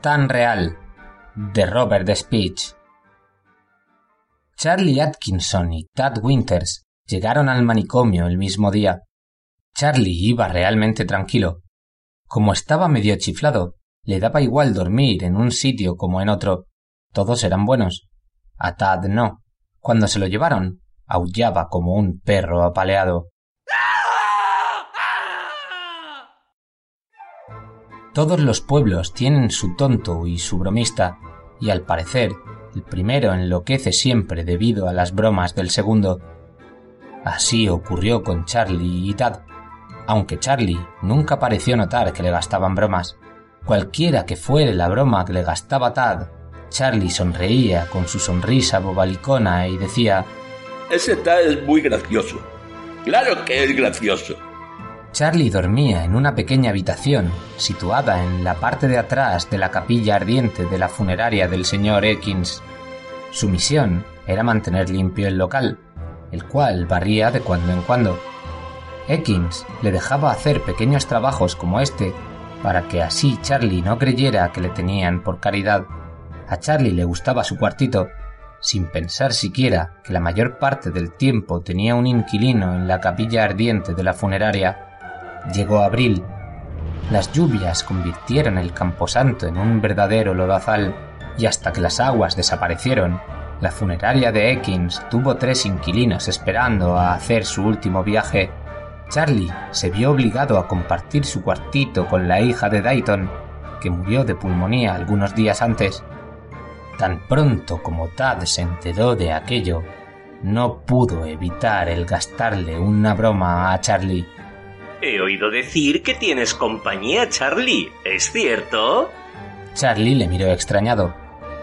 Tan real de Robert Speech. Charlie Atkinson y Tad Winters llegaron al manicomio el mismo día. Charlie iba realmente tranquilo. Como estaba medio chiflado, le daba igual dormir en un sitio como en otro. Todos eran buenos. A Tad no. Cuando se lo llevaron, aullaba como un perro apaleado. Todos los pueblos tienen su tonto y su bromista, y al parecer el primero enloquece siempre debido a las bromas del segundo. Así ocurrió con Charlie y Tad, aunque Charlie nunca pareció notar que le gastaban bromas. Cualquiera que fuere la broma que le gastaba Tad, Charlie sonreía con su sonrisa bobalicona y decía Ese Tad es muy gracioso. Claro que es gracioso. Charlie dormía en una pequeña habitación situada en la parte de atrás de la capilla ardiente de la funeraria del señor Ekins. Su misión era mantener limpio el local, el cual barría de cuando en cuando. Ekins le dejaba hacer pequeños trabajos como este para que así Charlie no creyera que le tenían por caridad. A Charlie le gustaba su cuartito, sin pensar siquiera que la mayor parte del tiempo tenía un inquilino en la capilla ardiente de la funeraria Llegó abril. Las lluvias convirtieron el camposanto en un verdadero lodazal y hasta que las aguas desaparecieron, la funeraria de Ekins tuvo tres inquilinos esperando a hacer su último viaje. Charlie se vio obligado a compartir su cuartito con la hija de Dayton, que murió de pulmonía algunos días antes. Tan pronto como Tad se enteró de aquello, no pudo evitar el gastarle una broma a Charlie. He oído decir que tienes compañía, Charlie. ¿Es cierto? Charlie le miró extrañado.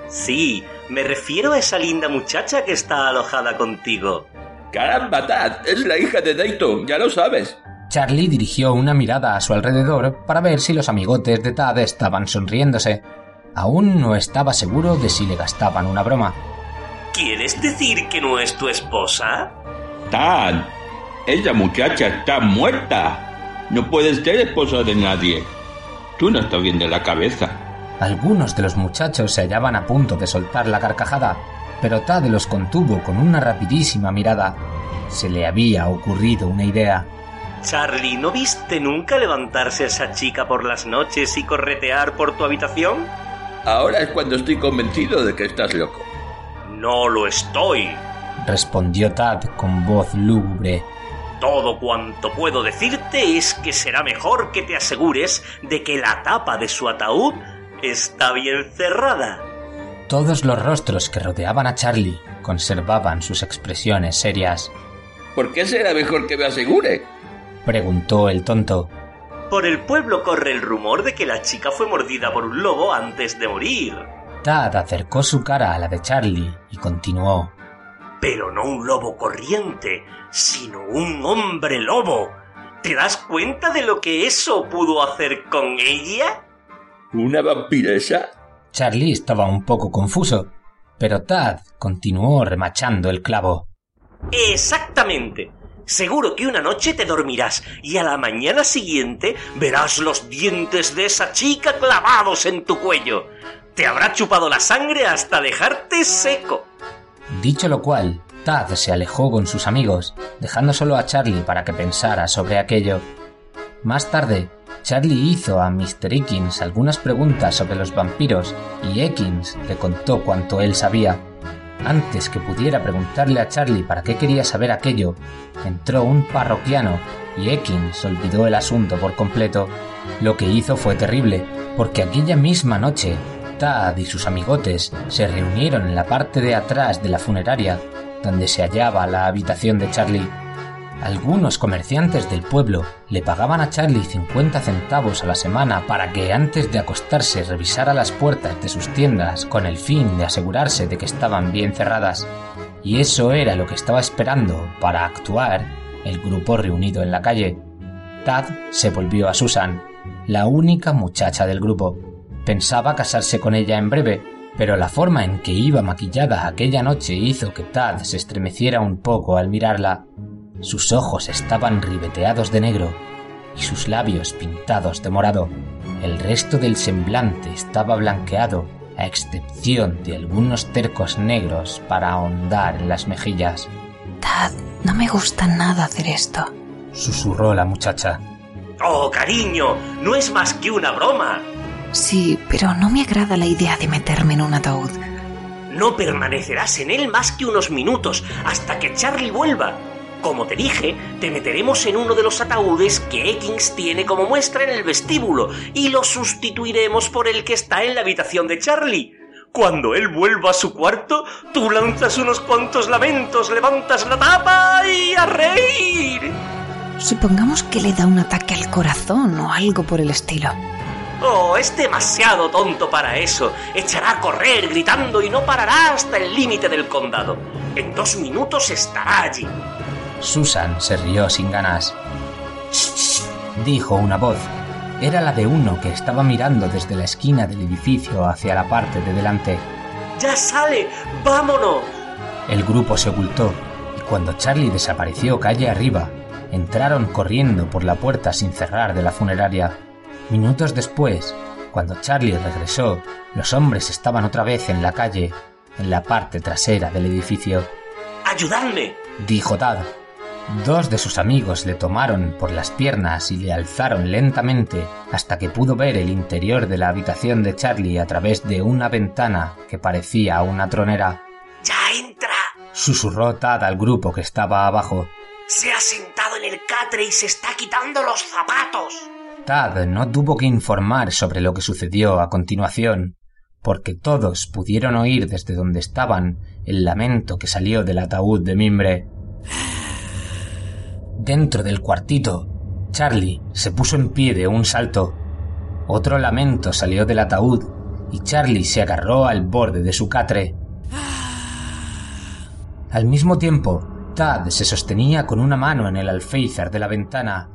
Sí, me refiero a esa linda muchacha que está alojada contigo. ¡Caramba, Tad! Es la hija de Dayton, ya lo sabes. Charlie dirigió una mirada a su alrededor para ver si los amigotes de Tad estaban sonriéndose. Aún no estaba seguro de si le gastaban una broma. ¿Quieres decir que no es tu esposa? Tad, esa muchacha está muerta. No puedes ser esposa de nadie. Tú no estás bien de la cabeza. Algunos de los muchachos se hallaban a punto de soltar la carcajada, pero Tad los contuvo con una rapidísima mirada. Se le había ocurrido una idea. Charlie, ¿no viste nunca levantarse a esa chica por las noches y corretear por tu habitación? Ahora es cuando estoy convencido de que estás loco. No lo estoy, respondió Tad con voz lúgubre. Todo cuanto puedo decirte es que será mejor que te asegures de que la tapa de su ataúd está bien cerrada. Todos los rostros que rodeaban a Charlie conservaban sus expresiones serias. ¿Por qué será mejor que me asegure? preguntó el tonto. Por el pueblo corre el rumor de que la chica fue mordida por un lobo antes de morir. Tad acercó su cara a la de Charlie y continuó. Pero no un lobo corriente, sino un hombre lobo. ¿Te das cuenta de lo que eso pudo hacer con ella? ¿Una vampiresa? Charlie estaba un poco confuso, pero Tad continuó remachando el clavo. Exactamente. Seguro que una noche te dormirás y a la mañana siguiente verás los dientes de esa chica clavados en tu cuello. Te habrá chupado la sangre hasta dejarte seco. Dicho lo cual, Tad se alejó con sus amigos, dejando solo a Charlie para que pensara sobre aquello. Más tarde, Charlie hizo a Mr. Ekins algunas preguntas sobre los vampiros y Ekins le contó cuanto él sabía. Antes que pudiera preguntarle a Charlie para qué quería saber aquello, entró un parroquiano y Ekins olvidó el asunto por completo. Lo que hizo fue terrible, porque aquella misma noche, Tad y sus amigotes se reunieron en la parte de atrás de la funeraria donde se hallaba la habitación de Charlie. Algunos comerciantes del pueblo le pagaban a Charlie 50 centavos a la semana para que antes de acostarse revisara las puertas de sus tiendas con el fin de asegurarse de que estaban bien cerradas. Y eso era lo que estaba esperando para actuar el grupo reunido en la calle. Tad se volvió a Susan, la única muchacha del grupo. Pensaba casarse con ella en breve, pero la forma en que iba maquillada aquella noche hizo que Tad se estremeciera un poco al mirarla. Sus ojos estaban ribeteados de negro y sus labios pintados de morado. El resto del semblante estaba blanqueado, a excepción de algunos tercos negros para ahondar en las mejillas. Tad, no me gusta nada hacer esto, susurró la muchacha. Oh, cariño, no es más que una broma. Sí, pero no me agrada la idea de meterme en un ataúd. No permanecerás en él más que unos minutos hasta que Charlie vuelva. Como te dije, te meteremos en uno de los ataúdes que Ekins tiene como muestra en el vestíbulo y lo sustituiremos por el que está en la habitación de Charlie. Cuando él vuelva a su cuarto, tú lanzas unos cuantos lamentos, levantas la tapa y a reír. Supongamos que le da un ataque al corazón o algo por el estilo. Oh, es demasiado tonto para eso. Echará a correr gritando y no parará hasta el límite del condado. En dos minutos estará allí. Susan se rió sin ganas. dijo una voz. Era la de uno que estaba mirando desde la esquina del edificio hacia la parte de delante. ¡Ya sale! ¡Vámonos! El grupo se ocultó y cuando Charlie desapareció calle arriba, entraron corriendo por la puerta sin cerrar de la funeraria. Minutos después, cuando Charlie regresó, los hombres estaban otra vez en la calle, en la parte trasera del edificio. ¡Ayudadme! dijo Tad. Dos de sus amigos le tomaron por las piernas y le alzaron lentamente hasta que pudo ver el interior de la habitación de Charlie a través de una ventana que parecía una tronera. ¡Ya entra! susurró Tad al grupo que estaba abajo. Se ha sentado en el catre y se está quitando los zapatos. Tad no tuvo que informar sobre lo que sucedió a continuación, porque todos pudieron oír desde donde estaban el lamento que salió del ataúd de mimbre. Dentro del cuartito, Charlie se puso en pie de un salto. Otro lamento salió del ataúd y Charlie se agarró al borde de su catre. Al mismo tiempo, Tad se sostenía con una mano en el alféizar de la ventana